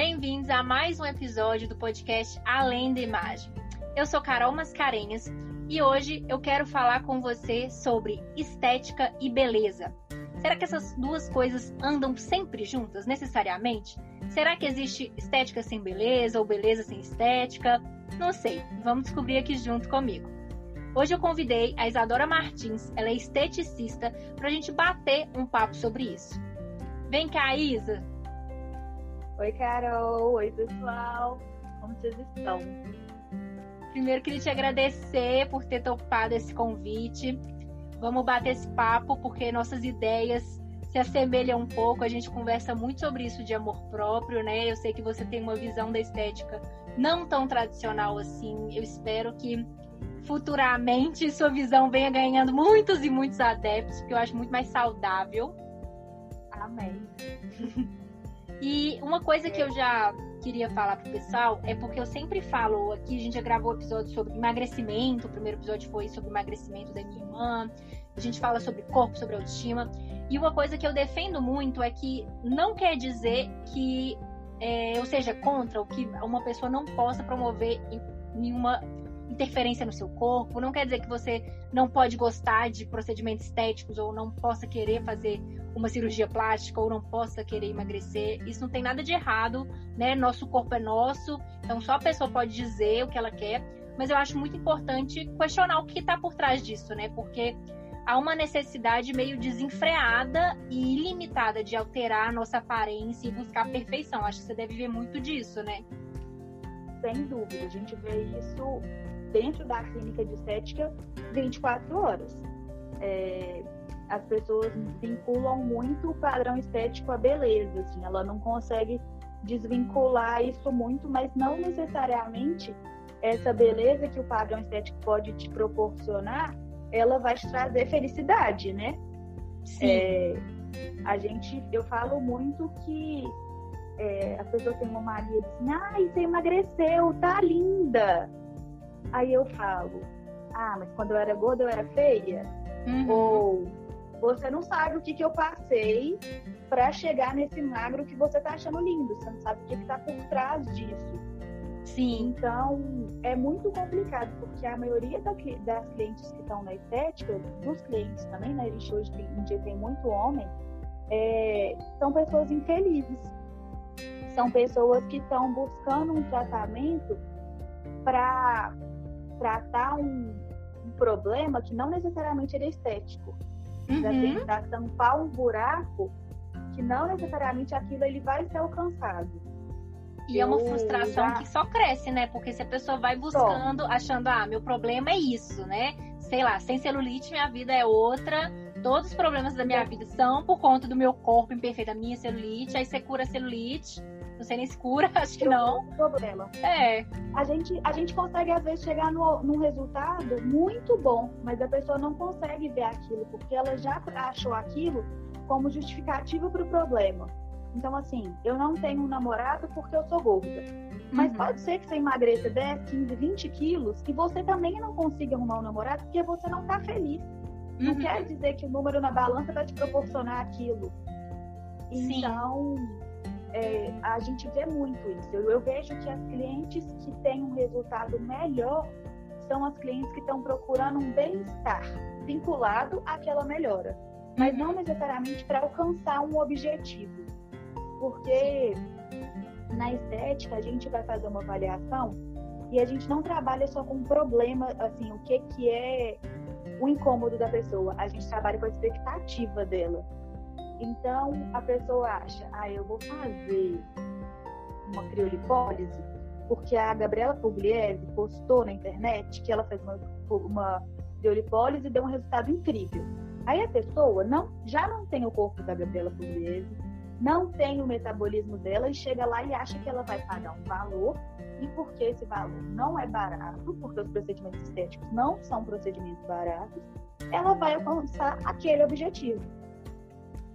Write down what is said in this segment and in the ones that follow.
Bem-vindos a mais um episódio do podcast Além da Imagem. Eu sou Carol Mascarenhas e hoje eu quero falar com você sobre estética e beleza. Será que essas duas coisas andam sempre juntas, necessariamente? Será que existe estética sem beleza ou beleza sem estética? Não sei, vamos descobrir aqui junto comigo. Hoje eu convidei a Isadora Martins, ela é esteticista, para a gente bater um papo sobre isso. Vem cá, Isa! Oi, Carol! Oi, pessoal! Como vocês estão? Primeiro, queria te agradecer por ter topado esse convite. Vamos bater esse papo, porque nossas ideias se assemelham um pouco. A gente conversa muito sobre isso de amor próprio, né? Eu sei que você tem uma visão da estética não tão tradicional assim. Eu espero que futuramente sua visão venha ganhando muitos e muitos adeptos, porque eu acho muito mais saudável. Amém. e uma coisa que eu já queria falar pro pessoal é porque eu sempre falo aqui, a gente já gravou episódio sobre emagrecimento, o primeiro episódio foi sobre emagrecimento da minha irmã, a gente fala sobre corpo, sobre autoestima. E uma coisa que eu defendo muito é que não quer dizer que é, eu seja contra ou que uma pessoa não possa promover nenhuma interferência no seu corpo, não quer dizer que você não pode gostar de procedimentos estéticos ou não possa querer fazer uma cirurgia plástica ou não possa querer emagrecer. Isso não tem nada de errado, né? Nosso corpo é nosso, então só a pessoa pode dizer o que ela quer. Mas eu acho muito importante questionar o que está por trás disso, né? Porque há uma necessidade meio desenfreada e ilimitada de alterar a nossa aparência e buscar a perfeição. Acho que você deve ver muito disso, né? Sem dúvida, a gente vê isso dentro da clínica de estética 24 horas. É, as pessoas vinculam muito o padrão estético à beleza, assim, ela não consegue desvincular isso muito, mas não necessariamente essa beleza que o padrão estético pode te proporcionar, ela vai te trazer felicidade, né? Sim. É, a gente, eu falo muito que é, as pessoas têm uma mania assim, ai, você emagreceu, tá linda. Aí eu falo, ah, mas quando eu era gorda eu era feia? Uhum. Ou você não sabe o que, que eu passei para chegar nesse magro que você tá achando lindo. Você não sabe o que, que tá por trás disso. Sim. Então, é muito complicado, porque a maioria das clientes que estão na estética, dos clientes também, né? A gente hoje tem, um dia tem muito homem, é, são pessoas infelizes. São pessoas que estão buscando um tratamento para tratar um, um, problema que não necessariamente é estético. Uhum. Já tentar tampar um buraco que não necessariamente aquilo ele vai ser alcançado. E é uma frustração já... que só cresce, né? Porque se a pessoa vai buscando, achando, ah, meu problema é isso, né? Sei lá, sem celulite minha vida é outra. Todos os problemas da minha vida são por conta do meu corpo imperfeito, da minha celulite. Aí você cura a celulite não sei nem se cura, acho que não. Problema. É. A gente, a gente consegue, às vezes, chegar no, num resultado muito bom, mas a pessoa não consegue ver aquilo, porque ela já achou aquilo como justificativa para o problema. Então, assim, eu não tenho um namorado porque eu sou gorda. Mas uhum. pode ser que você emagreça 10, 15, 20 quilos e você também não consiga arrumar um namorado porque você não está feliz. Uhum. Não quer dizer que o número na balança vai te proporcionar aquilo. Sim. Então, é, a gente vê muito isso. Eu, eu, vejo que as clientes que têm um resultado melhor são as clientes que estão procurando um bem-estar vinculado àquela melhora, mas não necessariamente para alcançar um objetivo. Porque na estética a gente vai fazer uma avaliação e a gente não trabalha só com problema, assim, o que, que é o incômodo da pessoa, a gente trabalha com a expectativa dela. Então, a pessoa acha, ah, eu vou fazer uma criolipólise porque a Gabriela Pugliese postou na internet que ela fez uma, uma criolipólise e deu um resultado incrível. Aí a pessoa não, já não tem o corpo da Gabriela Pugliese, não tem o metabolismo dela e chega lá e acha que ela vai pagar um valor e porque esse valor não é barato, porque os procedimentos estéticos não são procedimentos baratos, ela vai alcançar aquele objetivo.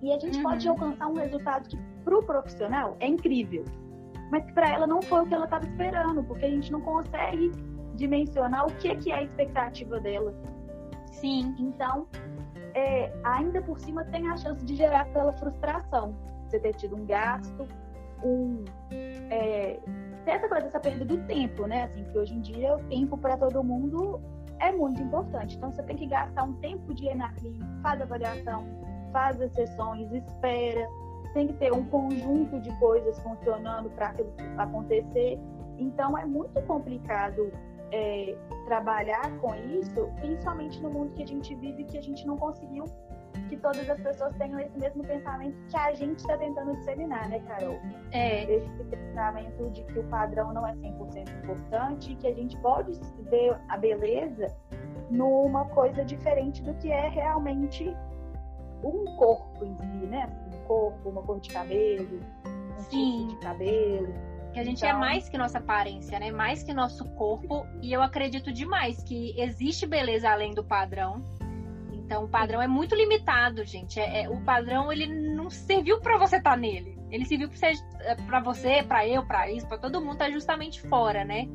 E a gente uhum. pode alcançar um resultado que para o profissional é incrível, mas que para ela não foi o que ela estava esperando, porque a gente não consegue dimensionar o que, que é a expectativa dela. Sim. Então, é, ainda por cima tem a chance de gerar aquela frustração. Você ter tido um gasto um. É, essa coisa, essa perda do tempo, né? Assim, que hoje em dia o tempo para todo mundo é muito importante. Então você tem que gastar um tempo de ir na clínica, faz avaliação, faz as sessões, espera. Tem que ter um conjunto de coisas funcionando para aquilo acontecer. Então é muito complicado é, trabalhar com isso, principalmente no mundo que a gente vive, que a gente não conseguiu que todas as pessoas tenham esse mesmo pensamento que a gente está tentando disseminar, né, Carol? É. Esse pensamento de que o padrão não é 100% importante que a gente pode ver a beleza numa coisa diferente do que é realmente um corpo em si, né? Um corpo, uma cor de cabelo, um Sim. tipo de cabelo. Que a gente é então... é mais que nossa aparência, né? Mais que nosso corpo. E eu acredito demais que existe beleza além do padrão. Então o padrão é muito limitado, gente. É, é o padrão ele não serviu para você estar tá nele. Ele serviu para você, para eu, para isso, para todo mundo tá justamente fora, né?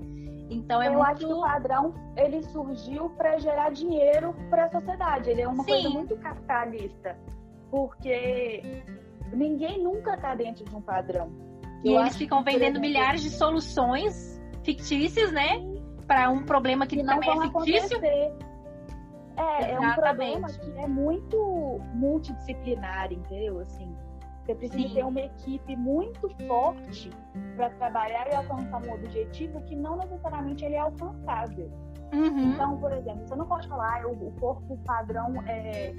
Então é eu muito... acho que o padrão ele surgiu para gerar dinheiro para a sociedade. Ele é uma Sim. coisa muito capitalista, porque ninguém nunca está dentro de um padrão. E eu eles ficam vendendo milhares de soluções fictícias, né? Para um problema que, que não também é fictício. Acontecer. É, é um problema que é muito multidisciplinar, entendeu? Assim, você precisa Sim. ter uma equipe muito forte para trabalhar e alcançar um objetivo que não necessariamente ele é alcançável. Uhum. Então, por exemplo, você não pode falar, ah, o corpo padrão é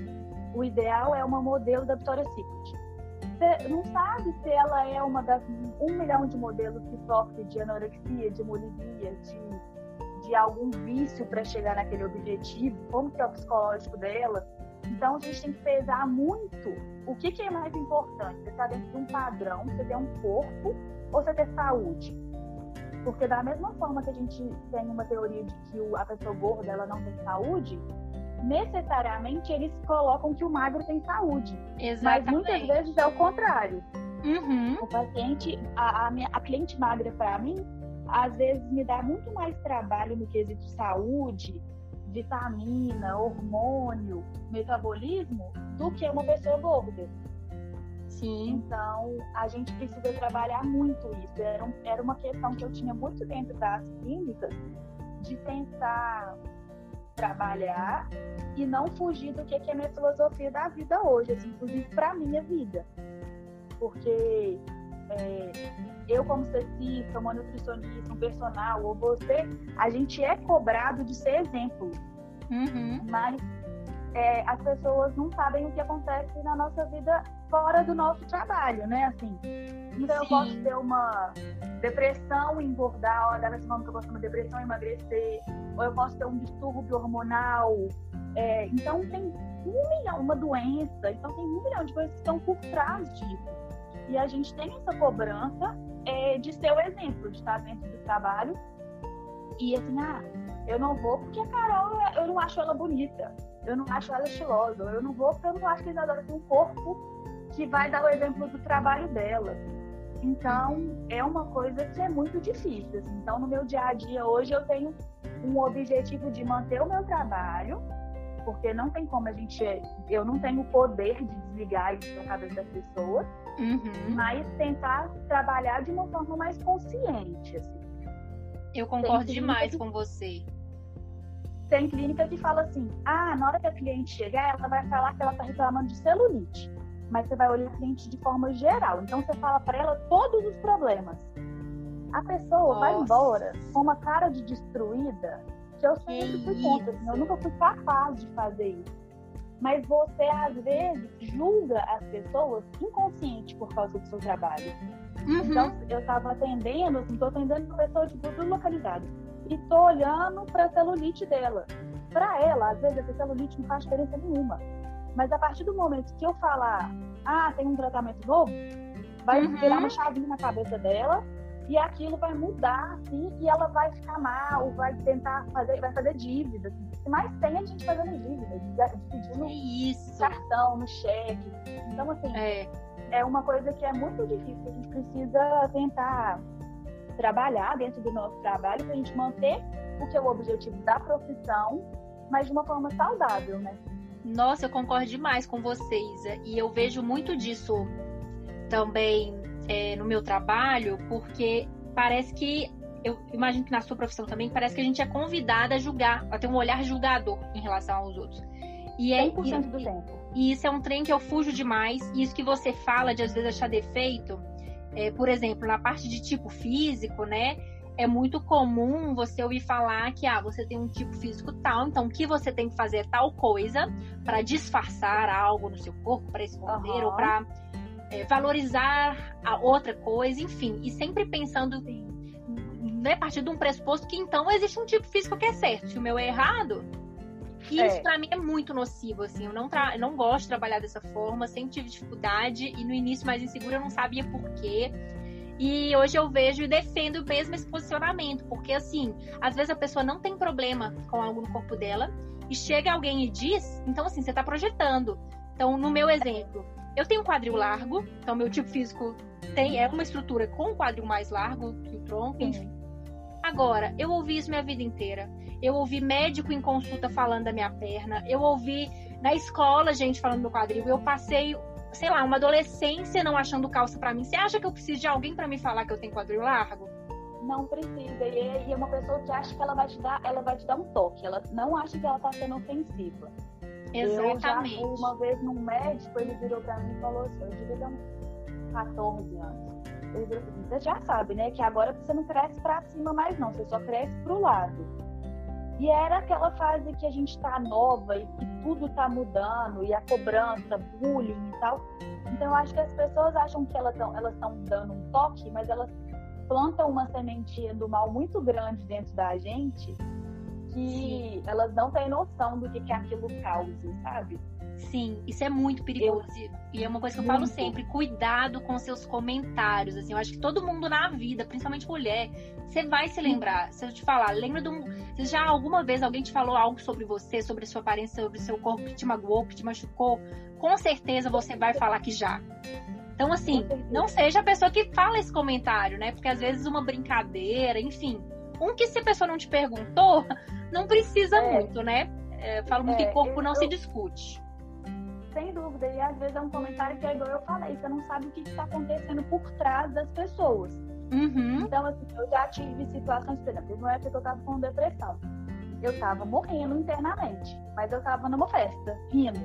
o ideal é uma modelo da Victoria's Secret. Você não sabe se ela é uma das um milhão de modelos que sofre de anorexia, de bulimia, de de algum vício para chegar naquele objetivo, como que é o psicológico dela. Então a gente tem que pesar muito o que, que é mais importante, você estar tá dentro de um padrão, você ter um corpo ou você ter saúde. Porque da mesma forma que a gente tem uma teoria de que a pessoa gorda ela não tem saúde, necessariamente eles colocam que o magro tem saúde. Exatamente. Mas muitas vezes é o contrário. Uhum. O paciente, a, a, minha, a cliente magra para mim, às vezes me dá muito mais trabalho no quesito saúde, vitamina, hormônio, metabolismo, do que uma pessoa gorda. Sim. Então, a gente precisa trabalhar muito isso. Era, um, era uma questão que eu tinha muito dentro das clínicas, de tentar trabalhar e não fugir do que é a minha filosofia da vida hoje, assim, inclusive para minha vida. Porque é, eu como cestista, uma nutricionista, um personal, ou você, a gente é cobrado de ser exemplo. Uhum. Mas é, as pessoas não sabem o que acontece na nossa vida fora do nosso trabalho, né? Assim, então Sim. eu posso ter uma depressão e engordar, ou da mesma forma que eu posso ter uma depressão e emagrecer, ou eu posso ter um distúrbio hormonal. É, então tem um milhão, uma doença, então tem um milhão de coisas que estão por trás disso. E a gente tem essa cobrança é, de ser o exemplo, de estar dentro do trabalho. E assim, ah, eu não vou porque a Carol, eu não acho ela bonita, eu não acho ela estilosa, eu não vou porque eu não acho que a Isadora tem um corpo que vai dar o exemplo do trabalho dela. Então, é uma coisa que é muito difícil. Assim. Então, no meu dia a dia hoje, eu tenho um objetivo de manter o meu trabalho, porque não tem como a gente. Eu não tenho o poder de desligar isso da cabeça das pessoas, uhum. mas tentar trabalhar de uma forma mais consciente. Assim. Eu concordo demais com você. Tem clínica que fala assim: ah, na hora que a cliente chegar, ela vai falar que ela está reclamando de celulite. Mas você vai olhar a cliente de forma geral. Então você fala para ela todos os problemas. A pessoa Nossa. vai embora com uma cara de destruída que eu sempre fui contra. Assim, eu nunca fui capaz de fazer isso. Mas você, às vezes, julga as pessoas inconsciente por causa do seu trabalho. Uhum. Então, eu estava atendendo, assim, tô atendendo uma pessoa de tudo localizado. E tô olhando para a celulite dela. Para ela, às vezes, essa celulite não faz diferença nenhuma. Mas a partir do momento que eu falar, ah, tem um tratamento novo, vai uhum. virar uma chavinha na cabeça dela e aquilo vai mudar, assim, e ela vai ficar mal, vai tentar fazer, vai fazer dívida. Assim. O que mais tem é a gente fazendo dívida, pedindo Isso. cartão, no cheque. Então, assim, é. é uma coisa que é muito difícil. A gente precisa tentar trabalhar dentro do nosso trabalho para a gente manter o que é o objetivo da profissão, mas de uma forma saudável, né? Nossa, eu concordo demais com vocês. E eu vejo muito disso também é, no meu trabalho, porque parece que eu imagino que na sua profissão também parece que a gente é convidada a julgar, a ter um olhar julgador em relação aos outros. E é 100% e, do tempo. E isso é um trem que eu fujo demais. E isso que você fala de às vezes achar defeito, é, por exemplo, na parte de tipo físico, né? É muito comum você ouvir falar que ah, você tem um tipo físico tal, então o que você tem que fazer é tal coisa para disfarçar algo no seu corpo, para esconder uhum. ou para é, valorizar a outra coisa, enfim, e sempre pensando né, a partir de um pressuposto que então existe um tipo físico que é certo. Se o meu é errado, e é. isso para mim é muito nocivo, assim. Eu não, eu não gosto de trabalhar dessa forma, sempre tive dificuldade e no início mais insegura eu não sabia por quê. E hoje eu vejo e defendo mesmo esse posicionamento, porque assim, às vezes a pessoa não tem problema com algo no corpo dela e chega alguém e diz, então assim, você tá projetando. Então, no meu exemplo, eu tenho um quadril largo, então meu tipo físico tem é uma estrutura com um quadril mais largo que o tronco, enfim. Agora, eu ouvi isso minha vida inteira. Eu ouvi médico em consulta falando da minha perna. Eu ouvi na escola gente falando do quadril. Eu passei, sei lá, uma adolescência não achando calça para mim. Você acha que eu preciso de alguém para me falar que eu tenho quadril largo? Não precisa. E é uma pessoa que acha que ela vai te dar, ela vai te dar um toque. Ela não acha que ela tá sendo ofensiva. Exatamente. Eu já uma vez num médico, ele virou para mim e falou assim: eu devia ter uns 14 anos. Ele virou assim: você já sabe, né? Que agora você não cresce para cima mais, não, você só cresce pro lado. E era aquela fase que a gente tá nova e que tudo tá mudando, e a cobrança, bullying e tal. Então eu acho que as pessoas acham que elas estão elas dando um toque, mas elas plantam uma sementinha do mal muito grande dentro da gente que Sim. elas não têm noção do que, que aquilo causa, sabe? Sim, isso é muito perigoso. Eu, e é uma coisa que eu muito. falo sempre: cuidado com seus comentários. Assim, eu acho que todo mundo na vida, principalmente mulher, você vai se lembrar. Se eu te falar, lembra de um. Se já alguma vez alguém te falou algo sobre você, sobre sua aparência, sobre seu corpo que te magoou, que te machucou, com certeza você vai falar que já. Então, assim, não seja a pessoa que fala esse comentário, né? Porque às vezes uma brincadeira, enfim. Um que se a pessoa não te perguntou, não precisa é. muito, né? É, falo muito é, que corpo não eu, se discute. Sem dúvida, e às vezes é um comentário que é igual eu falei, você não sabe o que está acontecendo por trás das pessoas. Uhum. Então, assim, eu já tive situações, por exemplo, uma época que eu tava com depressão. Eu tava morrendo internamente, mas eu tava numa festa, rindo.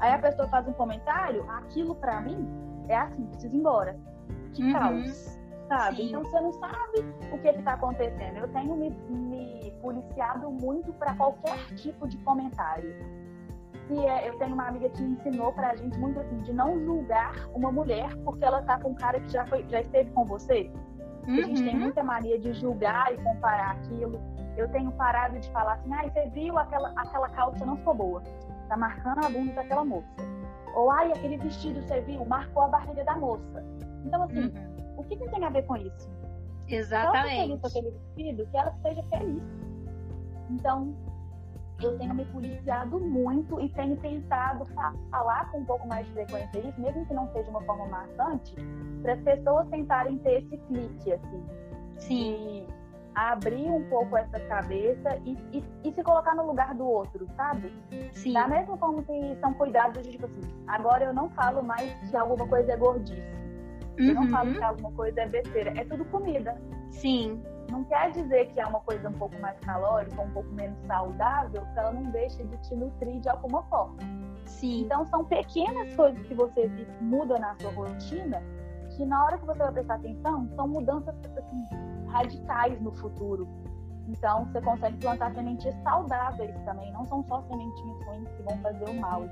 Aí a pessoa faz um comentário, aquilo para mim é assim, preciso ir embora. Que uhum. caos sabe? Sim. Então você não sabe o que está acontecendo. Eu tenho me, me policiado muito para qualquer tipo de comentário. E é, eu tenho uma amiga que ensinou pra gente muito assim, de não julgar uma mulher porque ela tá com um cara que já, foi, já esteve com você. Uhum. A gente tem uhum. muita mania de julgar e comparar aquilo. Eu tenho parado de falar assim, ah, você viu aquela, aquela calça não ficou boa. Tá marcando a bunda daquela moça. Ou ai, aquele vestido você viu, marcou a barriga da moça. Então, assim, uhum o que, que tem a ver com isso? Exatamente. Só aquele vestido, que ela seja feliz. Então, eu tenho me policiado muito e tenho tentado falar com um pouco mais de frequência isso, mesmo que não seja uma forma maçante, para as pessoas tentarem ter esse clique, assim. Sim. abrir um pouco essa cabeça e, e, e, se colocar no lugar do outro, sabe? Sim. Da mesma forma que são cuidados de, tipo assim, agora eu não falo mais que alguma coisa é gordice Uhum. Eu não falo que alguma coisa é besteira, é tudo comida. Sim. Não quer dizer que é uma coisa um pouco mais calórica, um pouco menos saudável, que ela não deixa de te nutrir de alguma forma. Sim. Então são pequenas coisas que você muda na sua rotina, que na hora que você vai prestar atenção, são mudanças assim, radicais no futuro. Então você consegue plantar sementes saudáveis também, não são só sementinhas ruins que vão fazer o mal.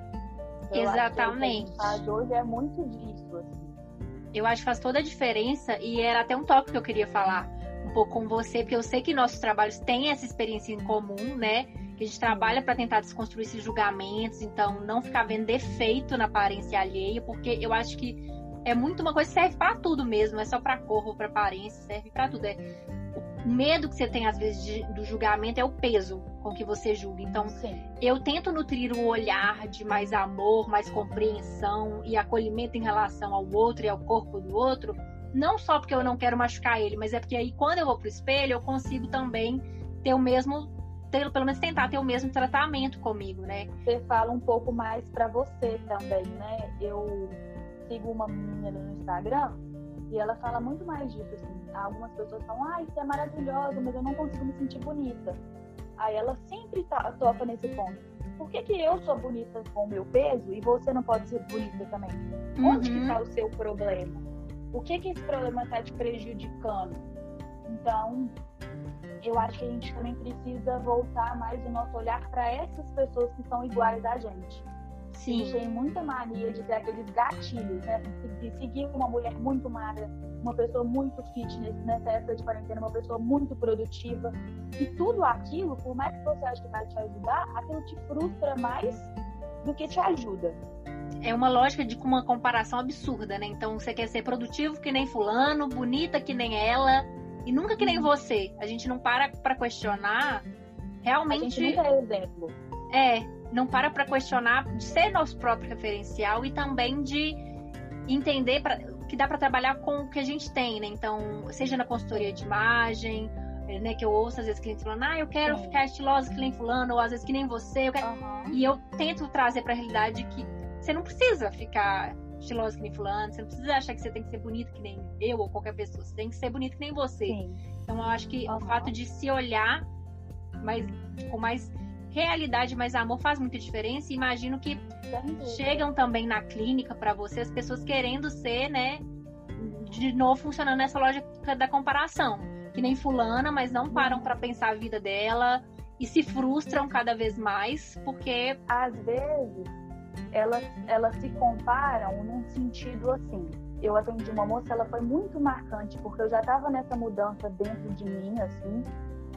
Exatamente. Acho que hoje é muito disso, assim. Eu acho que faz toda a diferença e era até um tópico que eu queria falar um pouco com você, porque eu sei que nossos trabalhos têm essa experiência em comum, né? Que a gente trabalha para tentar desconstruir esses julgamentos, então não ficar vendo defeito na aparência alheia, porque eu acho que é muito uma coisa que serve para tudo mesmo, não é só para corpo, para aparência, serve para tudo. É o medo que você tem, às vezes, de, do julgamento é o peso com que você julga. Então, Sim. eu tento nutrir um olhar de mais amor, mais compreensão e acolhimento em relação ao outro e ao corpo do outro. Não só porque eu não quero machucar ele, mas é porque aí, quando eu vou pro espelho, eu consigo também ter o mesmo ter, pelo menos tentar ter o mesmo tratamento comigo, né? Você fala um pouco mais para você também, né? Eu sigo uma menina no Instagram e ela fala muito mais disso, assim. Algumas pessoas falam, ah, isso é maravilhoso, mas eu não consigo me sentir bonita. Aí ela sempre tá, toca nesse ponto. Por que, que eu sou bonita com o meu peso e você não pode ser bonita também? Uhum. Onde que tá o seu problema? O que que esse problema está te prejudicando? Então, eu acho que a gente também precisa voltar mais o nosso olhar para essas pessoas que são iguais a gente. Sim. A gente tem muita mania de ter aqueles gatilhos, né? De seguir uma mulher muito magra, uma pessoa muito fitness nessa época de quarentena, uma pessoa muito produtiva. E tudo aquilo, por mais que você ache que vai te ajudar, aquilo te frustra mais do que te ajuda. É uma lógica de uma comparação absurda, né? Então você quer ser produtivo que nem fulano, bonita que nem ela, e nunca que nem uhum. você. A gente não para para questionar realmente. A gente nunca é exemplo. É, não para para questionar de ser nosso próprio referencial e também de entender pra, que dá para trabalhar com o que a gente tem, né? Então, seja na consultoria de imagem, né, que eu ouço às vezes clientes falando, ah, eu quero Sim. ficar estilosa que nem fulano, ou às vezes que nem você, quero... uhum. e eu tento trazer para a realidade que você não precisa ficar estilosa que nem fulano, você não precisa achar que você tem que ser bonita que nem eu ou qualquer pessoa, você tem que ser bonita que nem você. Sim. Então eu acho que uhum. o fato de se olhar mais, com mais realidade, mais amor faz muita diferença. E imagino que chegam também na clínica para você as pessoas querendo ser, né, de novo funcionando nessa lógica da comparação, que nem fulana, mas não param para pensar a vida dela e se frustram cada vez mais porque às vezes elas, elas se comparam num sentido assim. Eu atendi uma moça, ela foi muito marcante, porque eu já estava nessa mudança dentro de mim, assim,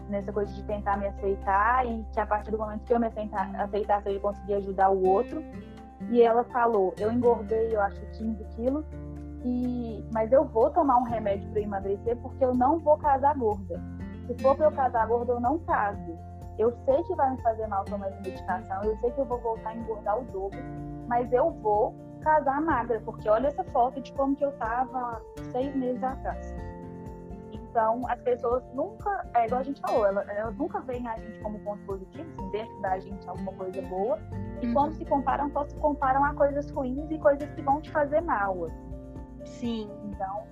nessa coisa de tentar me aceitar, e que a partir do momento que eu me aceitar, aceitasse, eu ia conseguir ajudar o outro. E ela falou: eu engordei, eu acho, 15 quilos, e... mas eu vou tomar um remédio para emagrecer porque eu não vou casar gorda. Se for para eu casar gorda, eu não caso. Eu sei que vai me fazer mal tomar essa medicação, eu sei que eu vou voltar a engordar o dobro, mas eu vou casar magra, porque olha essa foto de como que eu tava seis meses atrás. Então, as pessoas nunca, é igual a gente falou, elas, elas nunca veem a gente como ponto positivo, assim, dentro da gente alguma coisa boa, e uhum. quando se comparam, só se comparam a coisas ruins e coisas que vão te fazer mal. Assim. Sim. Então,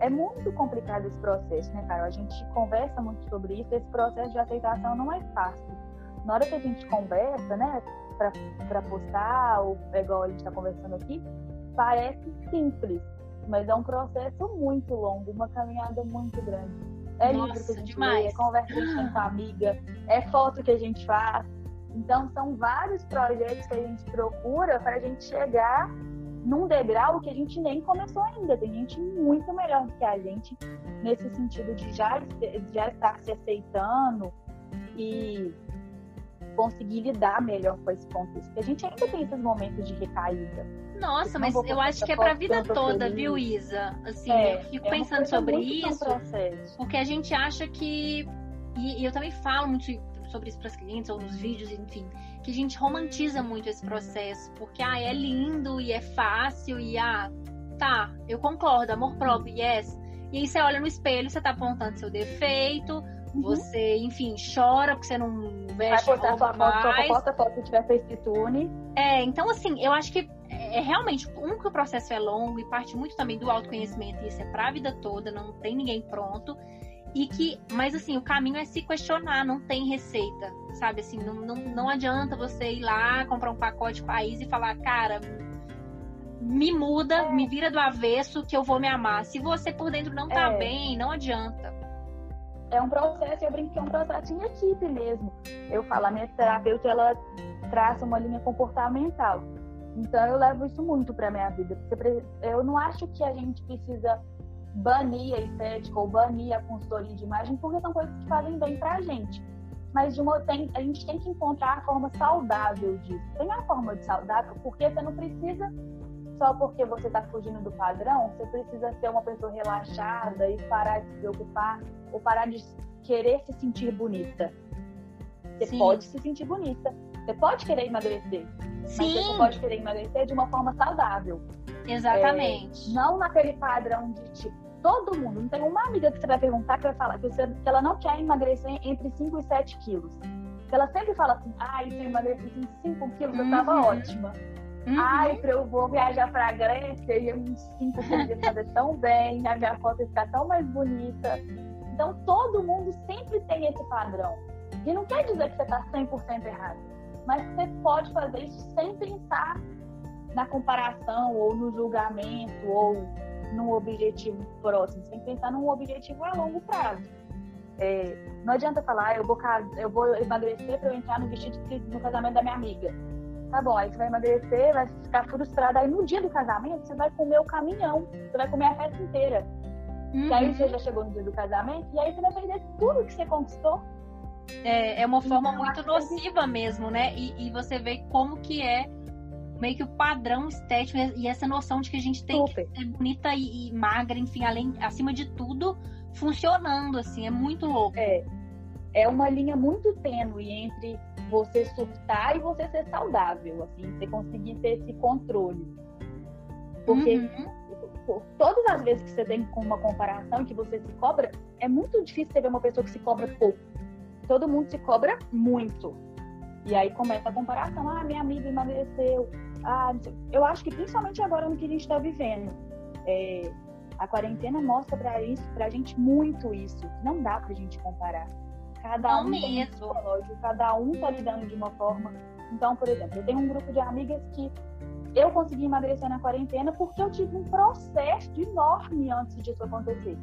é muito complicado esse processo, né, Carol? A gente conversa muito sobre isso, esse processo de aceitação não é fácil. Na hora que a gente conversa, né, para postar, ou é igual a gente está conversando aqui, parece simples, mas é um processo muito longo, uma caminhada muito grande. É Nossa, livro que a gente demais. lê, é conversa que a gente tem com a amiga, é foto que a gente faz. Então, são vários projetos que a gente procura para a gente chegar num degrau que a gente nem começou ainda. Tem gente muito melhor do que a gente nesse sentido de já, já estar se aceitando e conseguir lidar melhor com esse contexto. Porque a gente ainda tem esses momentos de recaída. Nossa, mas eu acho que é pra vida toda, feliz. viu, Isa? Assim, é, eu fico é pensando sobre isso. Porque a gente acha que. E, e eu também falo muito sobre isso para as clientes ou nos vídeos, enfim, que a gente romantiza muito esse processo, porque ah, é lindo e é fácil e ah, tá, eu concordo, amor próprio, yes. E aí você olha no espelho, você tá apontando seu defeito, uhum. você, enfim, chora porque você não veste Vai postar sua foto, posta foto se tiver FaceTune. É, então assim, eu acho que é, é realmente um que o processo é longo e parte muito também do autoconhecimento, e isso é pra vida toda, não tem ninguém pronto. E que, mas assim, o caminho é se questionar, não tem receita, sabe? Assim, não, não, não adianta você ir lá, comprar um pacote país e falar, cara, me muda, é. me vira do avesso que eu vou me amar. Se você por dentro não tá é. bem, não adianta. É um processo, eu brinco que é um processo em equipe mesmo. Eu falo, a minha terapeuta, ela traça uma linha comportamental. Então eu levo isso muito para minha vida. Eu não acho que a gente precisa banir a estética ou banir a consultoria de imagem, porque são coisas que fazem bem pra gente. Mas de uma, tem, a gente tem que encontrar a forma saudável disso. Tem a forma de saudável, porque você não precisa, só porque você está fugindo do padrão, você precisa ser uma pessoa relaxada e parar de se preocupar, ou parar de querer se sentir bonita. Você Sim. pode se sentir bonita. Você pode querer emagrecer. Sim. Mas você pode querer emagrecer de uma forma saudável. Exatamente. É, não naquele padrão de tipo, todo mundo. Não tem uma amiga que você vai perguntar que vai falar que, você, que ela não quer emagrecer entre 5 e 7 quilos. Ela sempre fala assim, ah, se eu emagrecesse em 5 quilos, eu tava uhum. ótima. Uhum. Ai, eu vou viajar pra Grécia e eu me sinto que eu fazer tão bem, a minha foto ficar tão mais bonita. Então, todo mundo sempre tem esse padrão. E não quer dizer que você está 100% errado, mas você pode fazer isso sem pensar na comparação ou no julgamento ou num objetivo próximo. Você tem que pensar num objetivo a longo prazo. É, não adianta falar, ah, eu vou, eu vou emagrecer para eu entrar no vestido no casamento da minha amiga. Tá bom, aí você vai emagrecer, vai ficar frustrada. Aí no dia do casamento, você vai comer o caminhão, você vai comer a festa inteira. Uhum. E aí uhum. você já chegou no dia do casamento, e aí você vai perder tudo que você conquistou. É, é uma forma então, muito nociva mesmo, né? E, e, você vê como que é meio que o padrão estético e essa noção de que a gente tem Super. que ser bonita e, e, magra, enfim, além, acima de tudo, funcionando, assim, é muito louco. É, é uma linha muito tênue entre você surtar e você ser saudável, assim, você conseguir ter esse controle. Porque uhum. todas as vezes que você tem uma comparação que você se cobra, é muito difícil você ver uma pessoa que se cobra pouco. Todo mundo se cobra muito. E aí começa a comparação. Ah, minha amiga emagreceu. Ah, eu acho que principalmente agora no que a gente está vivendo. É, a quarentena mostra para isso, pra gente muito isso. Não dá pra gente comparar. Cada um tem um psicológico, cada um tá lidando de uma forma. Então, por exemplo, eu tenho um grupo de amigas que eu consegui emagrecer na quarentena porque eu tive um processo enorme antes disso acontecer.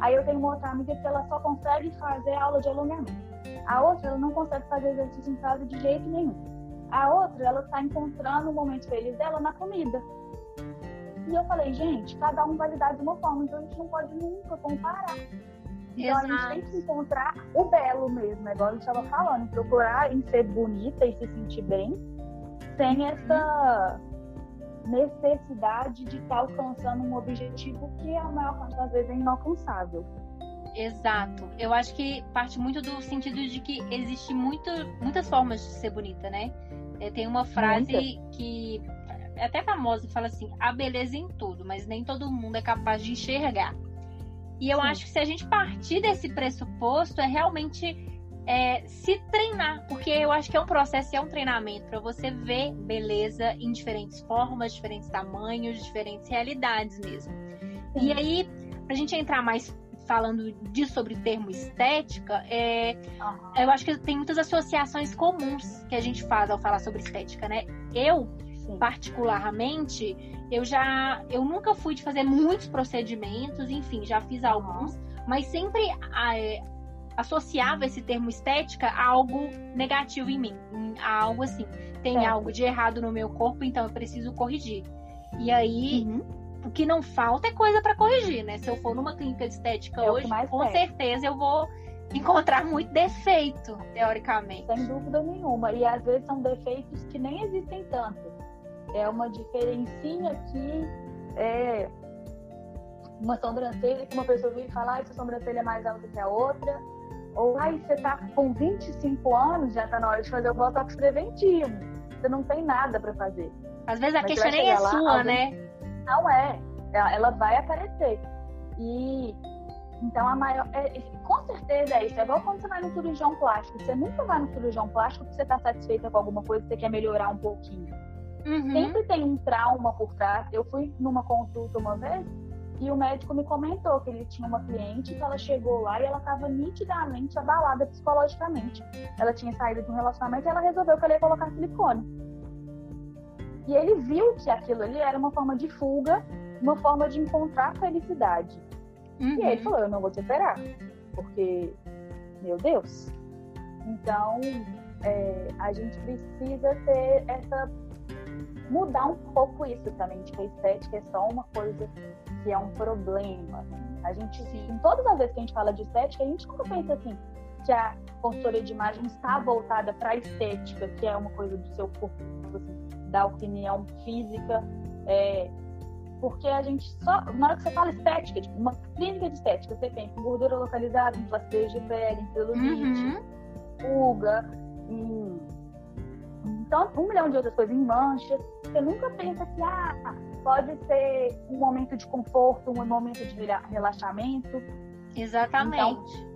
Aí eu tenho uma outra amiga que ela só consegue fazer aula de alongamento. A outra, ela não consegue fazer exercício em casa de jeito nenhum. A outra, ela está encontrando o momento feliz dela na comida. E eu falei, gente, cada um vai lidar de uma forma, então a gente não pode nunca comparar. Então Exato. a gente tem que encontrar o belo mesmo, igual a gente estava falando, procurar em ser bonita e se sentir bem, sem essa necessidade de estar tá alcançando um objetivo que a maior parte das vezes é inalcançável. Exato. Eu acho que parte muito do sentido de que existe muito, muitas formas de ser bonita, né? É, tem uma frase Muita. que é até famosa que fala assim: a beleza em tudo, mas nem todo mundo é capaz de enxergar. E eu Sim. acho que se a gente partir desse pressuposto, é realmente é, se treinar, porque eu acho que é um processo, é um treinamento para você ver beleza em diferentes formas, diferentes tamanhos, diferentes realidades mesmo. Sim. E aí, para a gente entrar mais falando disso sobre termo estética, é, uhum. eu acho que tem muitas associações comuns que a gente faz ao falar sobre estética, né? Eu, Sim. particularmente, eu já, eu nunca fui de fazer muitos procedimentos, enfim, já fiz alguns, mas sempre é, associava esse termo estética a algo negativo em mim, a algo assim, tem certo. algo de errado no meu corpo, então eu preciso corrigir. E aí, uhum. O que não falta é coisa para corrigir, né? Se eu for numa clínica de estética é hoje, com certeza eu vou encontrar muito defeito, teoricamente. Sem dúvida nenhuma. E às vezes são defeitos que nem existem tanto. É uma diferencinha que é uma sobrancelha que uma pessoa vem falar, ah, essa sobrancelha é mais alta que a outra ou, ai, você tá com 25 anos, já tá na hora de fazer o botox preventivo. Você não tem nada para fazer. Às vezes a Mas queixa nem é lá, sua, alguém... né? Não é. Ela vai aparecer. E então a maior. É, com certeza é isso. É igual quando você vai no cirurgião plástico. Você nunca vai no cirurgião plástico porque você tá satisfeita com alguma coisa você quer melhorar um pouquinho. Uhum. Sempre tem um trauma por trás. Eu fui numa consulta uma vez e o médico me comentou que ele tinha uma cliente que ela chegou lá e ela estava nitidamente abalada psicologicamente. Ela tinha saído de um relacionamento e ela resolveu que ela ia colocar silicone. E ele viu que aquilo ali era uma forma de fuga, uma forma de encontrar felicidade. Uhum. E ele falou: Eu não vou te operar, porque, meu Deus. Então, é, a gente precisa ter essa mudar um pouco isso também, de que a estética é só uma coisa que é um problema. A gente, em todas as vezes que a gente fala de estética, a gente nunca pensa assim, que a consultoria de imagem está voltada para a estética, que é uma coisa do seu corpo, assim, da opinião física, é, porque a gente só, na hora que você fala estética, tipo, uma clínica de estética, você pensa em gordura localizada, em placidez de pele, em celulite, uhum. pulga, em então, um milhão de outras coisas, em manchas. Você nunca pensa que ah, pode ser um momento de conforto, um momento de relaxamento. Exatamente. Então,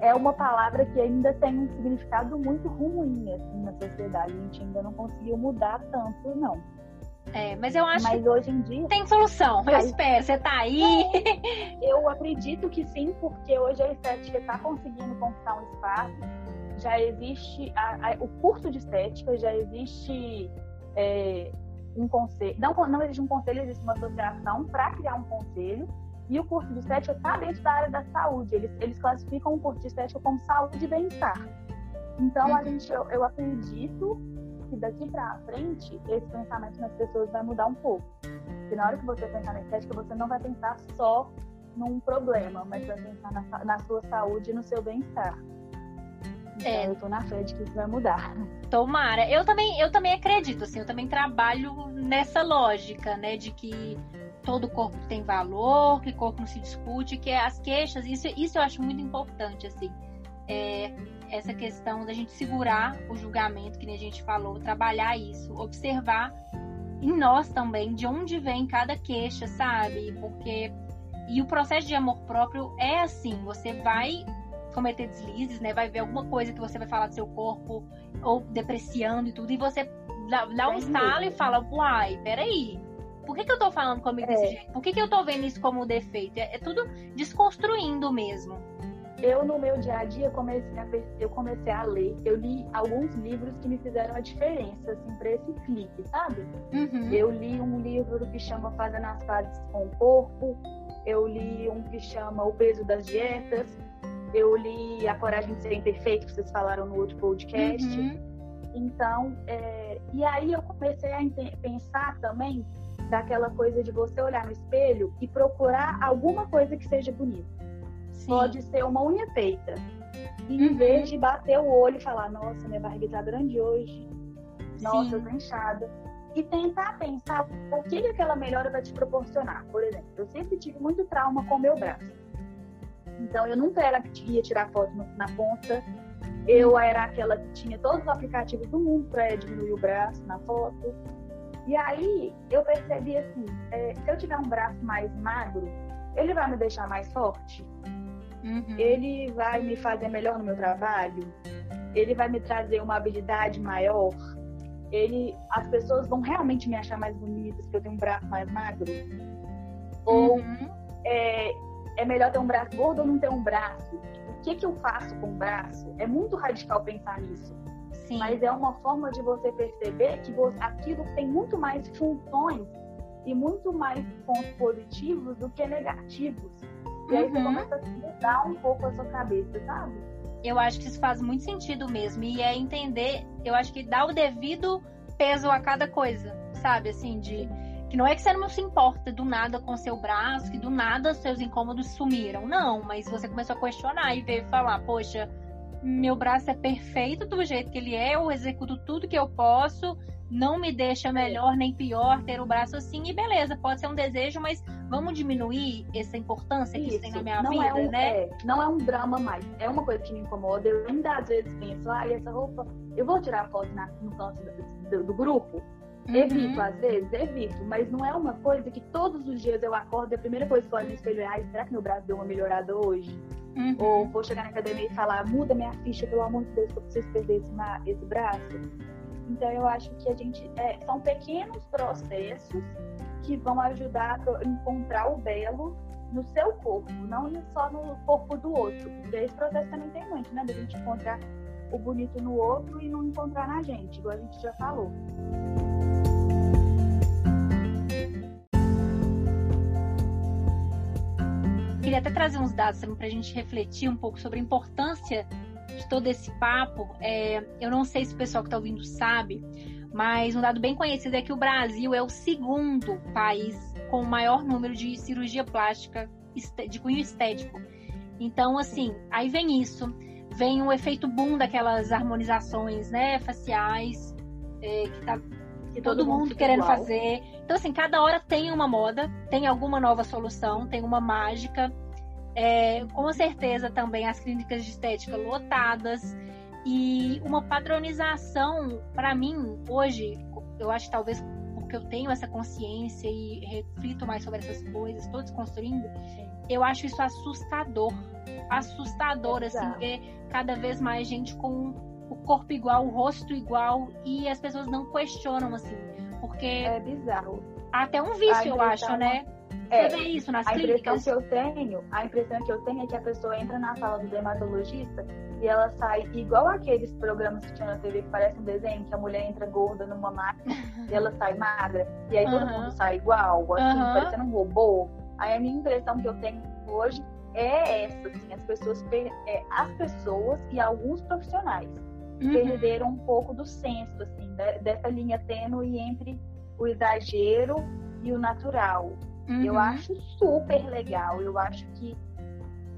é uma palavra que ainda tem um significado muito ruim assim, na sociedade. A gente ainda não conseguiu mudar tanto, não. É, mas eu acho mas que hoje em dia tem solução. Eu espero. Você tá aí. Eu acredito que sim, porque hoje a estética está conseguindo conquistar um espaço. Já existe a, a, o curso de estética, já existe é, um conselho. Não, não existe um conselho, existe uma associação para criar um conselho. E o curso de estética está dentro da área da saúde. Eles, eles classificam o curso de estética como saúde e bem-estar. Então, a gente, eu, eu acredito que daqui para frente esse pensamento nas pessoas vai mudar um pouco. Porque na hora que você pensar na estética, você não vai pensar só num problema, mas vai pensar na, na sua saúde e no seu bem-estar. Então, é. eu tô na fé de que isso vai mudar. Tomara. Eu também, eu também acredito, assim, eu também trabalho nessa lógica, né, de que todo corpo tem valor, que corpo não se discute, que as queixas, isso, isso eu acho muito importante, assim. É, essa questão da gente segurar o julgamento, que nem a gente falou, trabalhar isso, observar em nós também de onde vem cada queixa, sabe? Porque e o processo de amor próprio é assim, você vai cometer deslizes, né? Vai ver alguma coisa que você vai falar do seu corpo ou depreciando e tudo, e você dá, dá um estalo e fala, uai, peraí, por que, que eu tô falando comigo é. desse jeito? Por que, que eu tô vendo isso como defeito? É, é tudo desconstruindo mesmo eu no meu dia a dia comecei a, eu comecei a ler, eu li alguns livros que me fizeram a diferença, assim, para esse clique, sabe? Uhum. Eu li um livro que chama Fazendo as Fases com o Corpo, eu li um que chama O Peso das Dietas, eu li A Coragem de Ser Imperfeito, que vocês falaram no outro podcast. Uhum. Então, é... e aí eu comecei a pensar também daquela coisa de você olhar no espelho e procurar alguma coisa que seja bonita. Sim. pode ser uma unha feita. E em uhum. vez de bater o olho e falar, nossa, minha barriga tá grande hoje, nossa, Sim. eu tô inchada. E tentar pensar o que, que aquela melhora vai te proporcionar. Por exemplo, eu sempre tive muito trauma com o meu braço. Então, eu nunca era que ia tirar foto na ponta. Eu era aquela que tinha todos os aplicativos do mundo para diminuir o braço na foto. E aí, eu percebi assim: é, se eu tiver um braço mais magro, ele vai me deixar mais forte? Uhum. Ele vai me fazer melhor no meu trabalho? Ele vai me trazer uma habilidade maior? Ele, as pessoas vão realmente me achar mais bonita porque eu tenho um braço mais magro? Ou uhum. é, é melhor ter um braço gordo ou não ter um braço? O que, que eu faço com o braço? É muito radical pensar nisso. Sim. Mas é uma forma de você perceber que aquilo tem muito mais funções e muito mais pontos positivos do que negativos. E aí uhum. você começa a mudar um pouco a sua cabeça, sabe? Eu acho que isso faz muito sentido mesmo. E é entender, eu acho que dá o devido peso a cada coisa, sabe? Assim, de. Que não é que você não se importa do nada com seu braço, que do nada seus incômodos sumiram. Não, mas você começou a questionar e veio falar, poxa, meu braço é perfeito do jeito que ele é, eu executo tudo que eu posso, não me deixa melhor nem pior ter o braço assim, e beleza, pode ser um desejo, mas vamos diminuir essa importância que isso, tem na minha não vida, é um, né? É, não é um drama mais, é uma coisa que me incomoda. Eu ainda às vezes penso, ah, essa roupa, eu vou tirar foto na, no canto do, do, grupo. Uhum. Evito, às vezes, evito, mas não é uma coisa que todos os dias eu acordo e a primeira coisa que eu olho no espelho é, será que meu braço deu uma melhorada hoje? Uhum. Ou vou chegar na academia e falar, muda minha ficha, pelo amor de Deus, que eu preciso perder esse, esse braço. Então eu acho que a gente é, são pequenos processos que vão ajudar a encontrar o belo no seu corpo, não só no corpo do outro. Porque esse processo também tem muito, né? Da gente encontrar o bonito no outro e não encontrar na gente, igual a gente já falou. Queria até trazer uns dados para a gente refletir um pouco sobre a importância de todo esse papo, é, eu não sei se o pessoal que está ouvindo sabe, mas um dado bem conhecido é que o Brasil é o segundo país com o maior número de cirurgia plástica de cunho estético. Então, assim, aí vem isso, vem o efeito boom daquelas harmonizações, né, faciais, é, que tá que todo, todo mundo, mundo querendo igual. fazer. Então, assim, cada hora tem uma moda, tem alguma nova solução, tem uma mágica. É, com certeza também as clínicas de estética lotadas e uma padronização para mim hoje eu acho talvez porque eu tenho essa consciência e reflito mais sobre essas coisas, estou desconstruindo, eu acho isso assustador. Assustador, assim, assim, ver cada vez mais gente com o corpo igual, o rosto igual, e as pessoas não questionam, assim, Porque. É bizarro. Até um vício, eu acho, né? É, Você vê isso nas a clínicas? impressão que eu tenho, a impressão que eu tenho é que a pessoa entra na sala do dermatologista e ela sai igual aqueles programas que tinha na TV que parece um desenho, que a mulher entra gorda numa máquina e ela sai magra. E aí todo mundo sai igual, assim, Aham. parecendo um robô. Aí a minha impressão que eu tenho hoje é essa, assim, as pessoas, é, as pessoas e alguns profissionais Uhum. perderam um pouco do senso, assim, de- dessa linha tênue entre o exagero e o natural. Eu Uhum. acho super legal. Eu acho que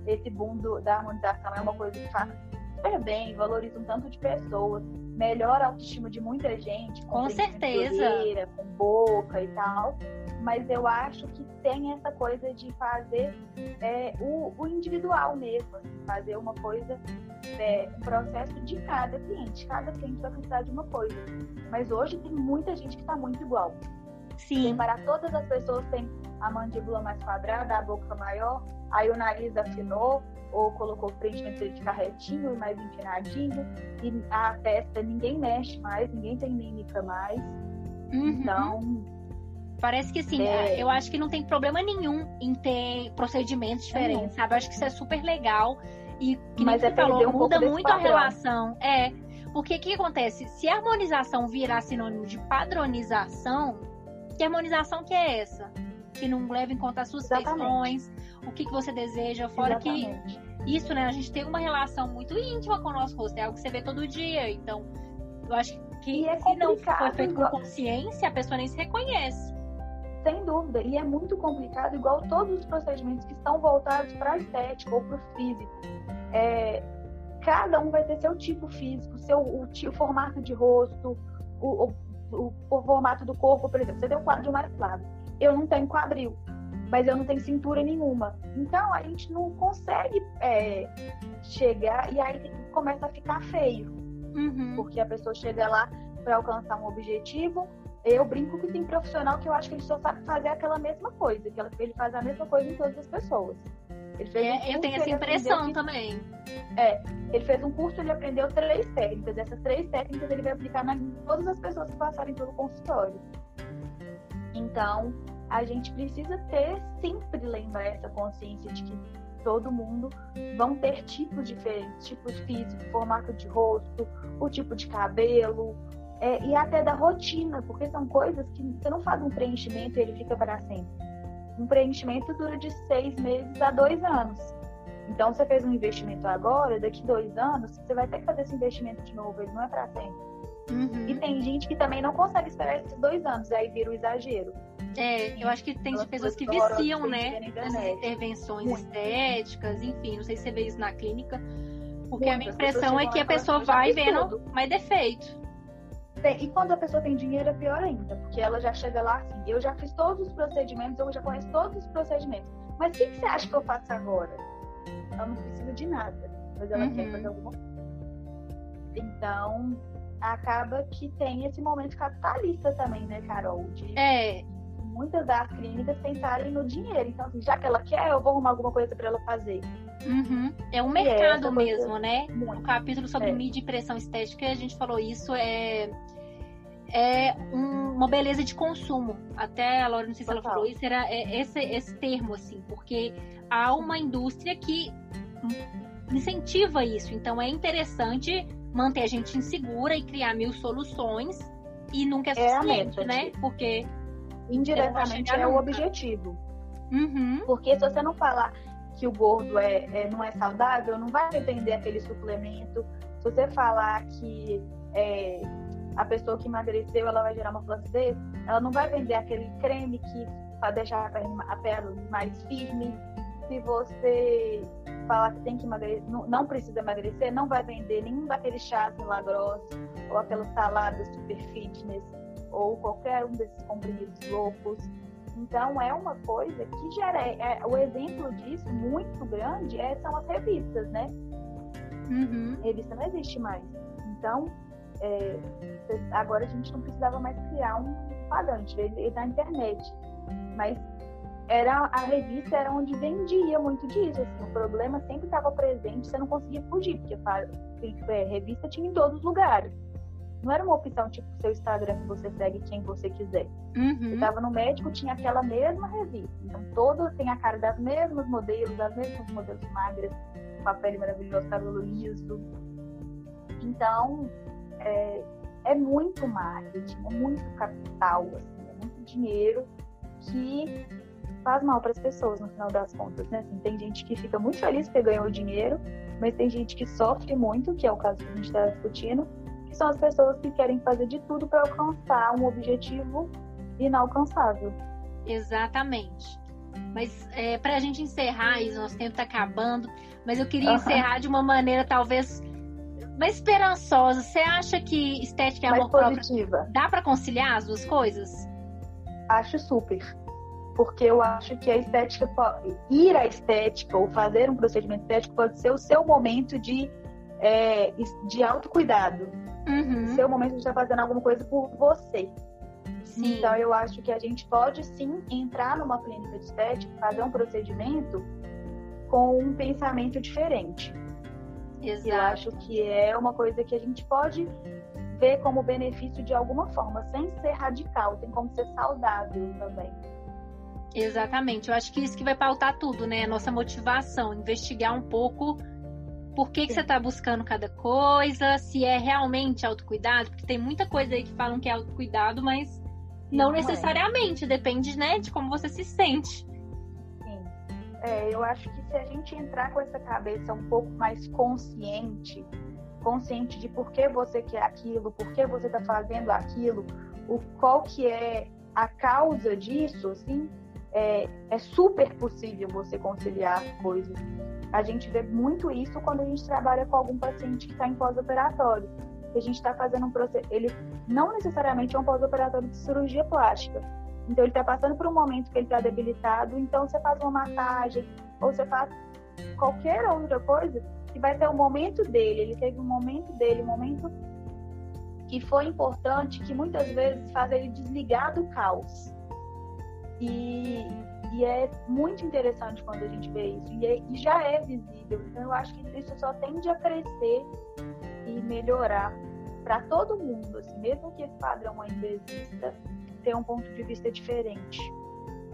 esse boom do- da harmonização é uma coisa que faz super bem, valoriza um tanto de pessoas, melhora a autoestima de muita gente, Com presença certeza. com boca e tal. Mas eu acho que tem essa coisa de fazer é, o, o individual mesmo, assim, fazer uma coisa, é, um processo de cada cliente. Cada cliente vai precisar de uma coisa. Mas hoje tem muita gente que está muito igual. Sim. Para todas as pessoas tem a mandíbula mais quadrada, a boca maior, aí o nariz afinou ou colocou preenchimento para ele ficar retinho e mais empinadinho, e a testa ninguém mexe mais, ninguém tem mímica mais. Uhum. Então, Parece que sim. É. Eu acho que não tem problema nenhum em ter procedimentos diferentes, sabe? Eu acho que isso é super legal. E que Mas é falou, um muda muito a padrão. relação. É. Porque o que acontece? Se a harmonização virar sinônimo de padronização, que harmonização que é essa? Que não leva em conta as suas Exatamente. feições, o que, que você deseja, fora que exatamente. isso, né? A gente tem uma relação muito íntima com o nosso rosto, é algo que você vê todo dia. Então, eu acho que E é se não for feito com consciência, a pessoa nem se reconhece. Sem dúvida. E é muito complicado, igual todos os procedimentos que estão voltados para a estética ou para o físico. É, cada um vai ter seu tipo físico, seu o, o formato de rosto, o, o- o- o formato do corpo, por exemplo. Você tem um quadril mais largo. Eu não tenho quadril, mas eu não tenho cintura nenhuma. Então a gente não consegue é, chegar e aí começa a ficar feio Uhum. porque a pessoa chega lá para alcançar um objetivo. Eu brinco que tem profissional que eu acho que ele só sabe fazer aquela mesma coisa, que ele faz a mesma coisa em todas as pessoas. Ele fez um É, eu curso, tenho essa impressão aprendeu também. que- ele fez um curso, ele aprendeu três técnicas. Essas três técnicas ele vai aplicar em todas as pessoas que passarem pelo consultório. Então, a gente precisa ter sempre lembrar essa consciência de que todo mundo vão ter tipos diferentes, tipos físicos, formato de rosto, o tipo de cabelo, é, e até da rotina, porque são coisas que você não faz um preenchimento e ele fica para sempre. Um preenchimento dura de seis meses a dois anos. Então, você fez um investimento agora, daqui dois anos, você vai ter que fazer esse investimento de novo, ele não é para sempre. Uhum. E tem gente que também não consegue esperar esses dois anos, aí vira o exagero. É, eu acho que tem pessoas que viciam, né? Nessas intervenções Muito. estéticas, enfim, não sei se você vê isso na clínica. Porque a minha impressão é que a pessoa assim, "Eu já vai vendo tudo." mais defeito. Tem- E quando a pessoa tem dinheiro é pior ainda, porque ela já chega lá assim, eu já fiz todos os procedimentos, eu já conheço todos os procedimentos. Mas o que, que você acha que eu faço agora? Ela não precisa de nada, mas ela Uhum. quer fazer alguma coisa. Então, acaba que tem esse momento capitalista também, né, Carol? De É, muitas das clínicas pensarem no dinheiro. Então, assim, já que ela quer, eu vou arrumar alguma coisa para ela fazer. Uhum. é um é mercado coisa- mesmo, né? No Muito. capítulo sobre É. mídia e pressão estética, a gente falou isso, é, é um- uma beleza de consumo. Até a Laura, não sei se ela Total. falou isso, era é, esse, esse termo, assim, porque há uma indústria que incentiva isso. Então é interessante manter a gente insegura e criar mil soluções e nunca é É suficiente, meta, né? tipo. Porque. Indiretamente é o objetivo. Uhum, Porque se você não falar que o gordo é, é- não é saudável, não vai vender aquele suplemento. Se você falar que é, a pessoa que emagreceu ela vai gerar uma flacidez, ela não vai vender aquele creme que para deixar a pele mais firme. Se você falar que tem que emagrecer, não, não precisa emagrecer, não vai vender nenhum daqueles chás milagrosos ou aquelas saladas super fitness ou qualquer um desses comprimidos loucos. Então é uma coisa que gera. É, o exemplo disso, muito grande, é, são as revistas, né? uhum. Revista não existe mais. Então, é, agora a gente não precisava mais criar um padrão, a gente veio da internet. Mas era, a revista era onde vendia muito disso. Assim, o problema sempre estava presente, você não conseguia fugir, porque fa- é, revista tinha em todos os lugares. Não era uma opção tipo seu Instagram que você segue quem você quiser. Uhum. Eu tava no médico, tinha aquela mesma revista. Então, todo tem a cara das mesmas modelos, das mesmas modelos magras, com a pele maravilhosa, cabelo liso. Então, é, é muito marketing, é muito capital, assim, é muito dinheiro que faz mal para as pessoas no final das contas, né? Assim, tem gente que fica muito feliz porque ganhou dinheiro, mas tem gente que sofre muito, que é o caso que a gente está discutindo, que são as pessoas que querem fazer de tudo para alcançar um objetivo inalcançável. Exatamente. Mas é, para a gente encerrar, Isa, nosso tempo está acabando, mas eu queria uhum. encerrar de uma maneira talvez mais esperançosa. Você acha que estética e amor próprio dá para conciliar as duas coisas? Acho super. Porque eu acho que a estética, ir à estética ou fazer um procedimento estético pode ser o seu momento de, é, de autocuidado. Uhum. Seu momento de estar fazendo alguma coisa por você. Sim. Então eu acho que a gente pode sim entrar numa clínica de estética, fazer um procedimento com um pensamento diferente. Exato. Eu acho que é uma coisa que a gente pode ver como benefício de alguma forma, sem ser radical, tem como ser saudável também. Exatamente. Eu acho que isso que vai pautar tudo, né? Nossa motivação, investigar um pouco por que, que você está buscando cada coisa, se é realmente autocuidado, porque tem muita coisa aí que falam que é autocuidado, mas não, não é. necessariamente, é. depende, né, de como você se sente. É, eu acho que se a gente entrar com essa cabeça um pouco mais consciente, consciente de por que você quer aquilo, por que você está fazendo aquilo, o qual que é a causa disso, assim, é, é super possível você conciliar coisas. A gente vê muito isso quando a gente trabalha com algum paciente que está em pós-operatório. A gente está fazendo um processo, ele não necessariamente é um pós-operatório de cirurgia plástica, então ele está passando por um momento que ele está debilitado, então você faz uma massagem ou você faz qualquer outra coisa que vai ter o um momento dele. Ele teve um momento dele, um momento que foi importante, que muitas vezes faz ele desligar do caos. E, e é muito interessante quando a gente vê isso. E, é, e já é visível. Então eu acho que isso só tende a crescer e melhorar para todo mundo, assim, mesmo que esse padrão ainda exista ter um ponto de vista diferente.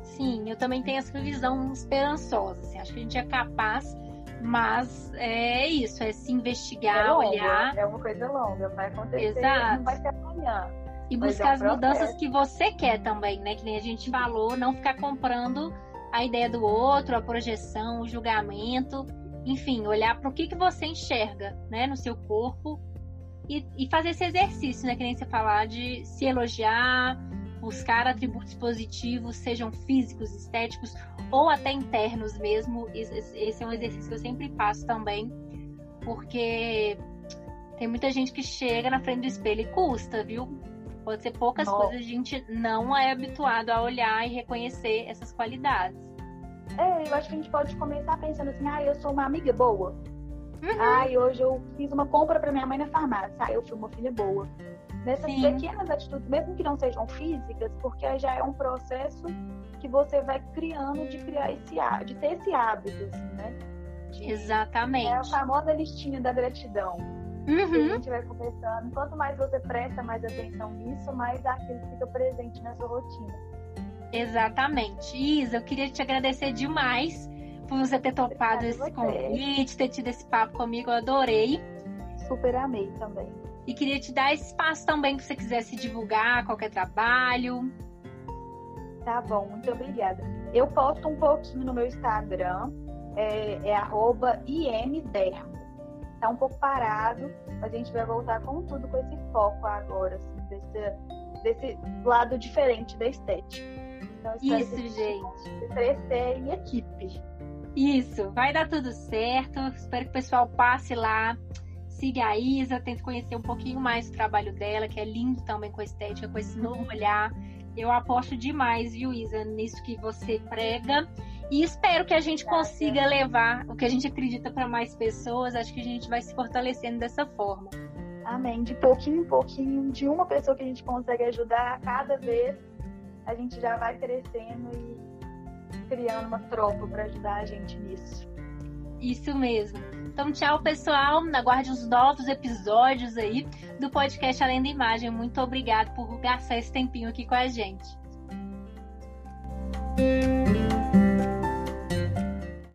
Sim, eu também tenho essa visão esperançosa. Assim, acho que a gente é capaz, mas é isso, é se investigar, é longa, olhar. É uma coisa longa, vai acontecer, Exato. não vai ser amanhã. E buscar é um as mudanças que você quer também, né? Que nem a gente falou, não ficar comprando a ideia do outro, a projeção, o julgamento. Enfim, olhar para o que, que você enxerga né, no seu corpo e, e fazer esse exercício, né? Que nem você falar de se elogiar, buscar atributos positivos, sejam físicos, estéticos ou até internos mesmo. Esse é um exercício que eu sempre faço também, porque tem muita gente que chega na frente do espelho e custa, viu? Pode ser poucas Nossa. coisas, a gente não é habituado a olhar e reconhecer essas qualidades. É, eu acho que a gente pode começar pensando assim, ah, eu sou uma amiga boa. Uhum. Ah, hoje eu fiz uma compra para minha mãe na farmácia. Ah, eu fui uma filha boa nessas Sim. pequenas atitudes, mesmo que não sejam físicas, porque já é um processo que você vai criando de criar esse de ter esse hábito, assim, né? De, Exatamente. É a famosa listinha da gratidão. Uhum. A gente vai conversando. Quanto mais você presta mais atenção nisso, mais aquilo fica presente na sua rotina. Exatamente. Isa, eu queria te agradecer demais por você ter topado esse convite, ter tido esse papo comigo. Eu adorei. Super amei também. E queria te dar espaço também, se você quisesse divulgar qualquer trabalho. Tá bom, muito obrigada. Eu posto um pouquinho no meu Instagram, é, é imdermo. Tá um pouco parado, mas a gente vai voltar com tudo com esse foco agora, assim, desse, desse lado diferente da estética. Então, Isso, gente. Crescer em equipe. Isso, vai dar tudo certo. Espero que o pessoal passe lá siga a Isa, tente conhecer um pouquinho mais o trabalho dela, que é lindo também com a estética, com esse novo olhar. Eu aposto demais, viu, Isa, nisso que você prega. E espero que a gente consiga levar o que a gente acredita para mais pessoas. Acho que a gente vai se fortalecendo dessa forma. Amém. De pouquinho em pouquinho, de uma pessoa que a gente consegue ajudar, cada vez a gente já vai crescendo e criando uma tropa para ajudar a gente nisso. Isso mesmo. Então, tchau, pessoal. Aguarde os novos episódios aí do podcast Além da Imagem. Muito obrigado por gastar esse tempinho aqui com a gente.